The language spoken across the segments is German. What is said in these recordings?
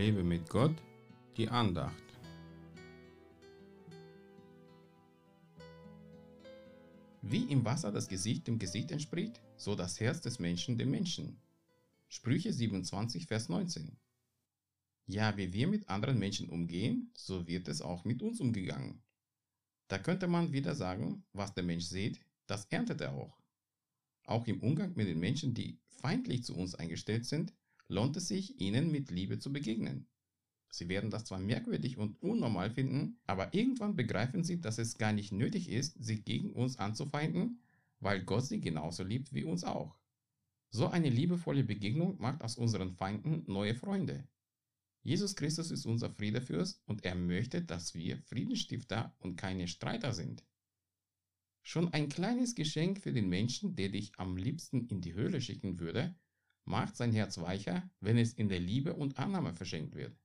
Lebe mit Gott, die Andacht. Wie im Wasser das Gesicht dem Gesicht entspricht, so das Herz des Menschen dem Menschen. Sprüche 27, Vers 19. Ja, wie wir mit anderen Menschen umgehen, so wird es auch mit uns umgegangen. Da könnte man wieder sagen, was der Mensch sieht, das erntet er auch. Auch im Umgang mit den Menschen, die feindlich zu uns eingestellt sind, lohnt es sich, ihnen mit Liebe zu begegnen. Sie werden das zwar merkwürdig und unnormal finden, aber irgendwann begreifen sie, dass es gar nicht nötig ist, sie gegen uns anzufeinden, weil Gott sie genauso liebt wie uns auch. So eine liebevolle Begegnung macht aus unseren Feinden neue Freunde. Jesus Christus ist unser Friedefürst und er möchte, dass wir Friedensstifter und keine Streiter sind. Schon ein kleines Geschenk für den Menschen, der dich am liebsten in die Höhle schicken würde, macht sein Herz weicher, wenn es in der Liebe und Annahme verschenkt wird.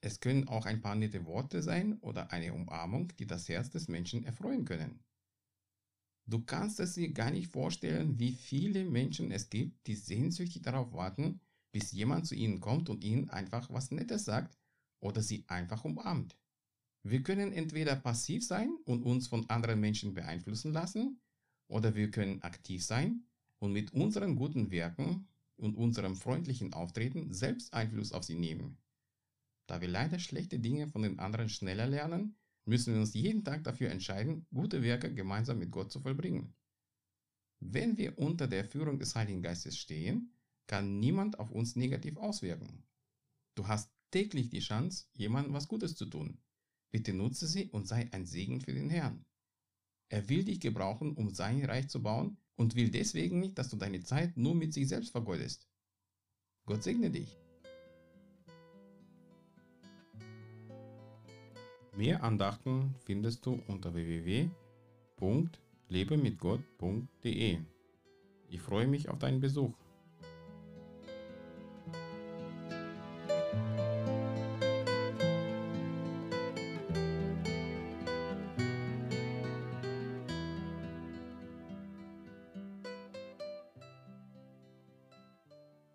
Es können auch ein paar nette Worte sein oder eine Umarmung, die das Herz des Menschen erfreuen können. Du kannst es dir gar nicht vorstellen, wie viele Menschen es gibt, die sehnsüchtig darauf warten, bis jemand zu ihnen kommt und ihnen einfach was Nettes sagt oder sie einfach umarmt. Wir können entweder passiv sein und uns von anderen Menschen beeinflussen lassen, oder wir können aktiv sein und mit unseren guten Werken und unserem freundlichen Auftreten selbst Einfluss auf sie nehmen. Da wir leider schlechte Dinge von den anderen schneller lernen, müssen wir uns jeden Tag dafür entscheiden, gute Werke gemeinsam mit Gott zu vollbringen. Wenn wir unter der Führung des Heiligen Geistes stehen, kann niemand auf uns negativ auswirken. Du hast täglich die Chance, jemandem was Gutes zu tun. Bitte nutze sie und sei ein Segen für den Herrn. Er will dich gebrauchen, um sein Reich zu bauen und will deswegen nicht, dass du deine Zeit nur mit sich selbst vergeudest. Gott segne dich. Mehr Andachten findest du unter www.lebemitgott.de. Ich freue mich auf deinen Besuch.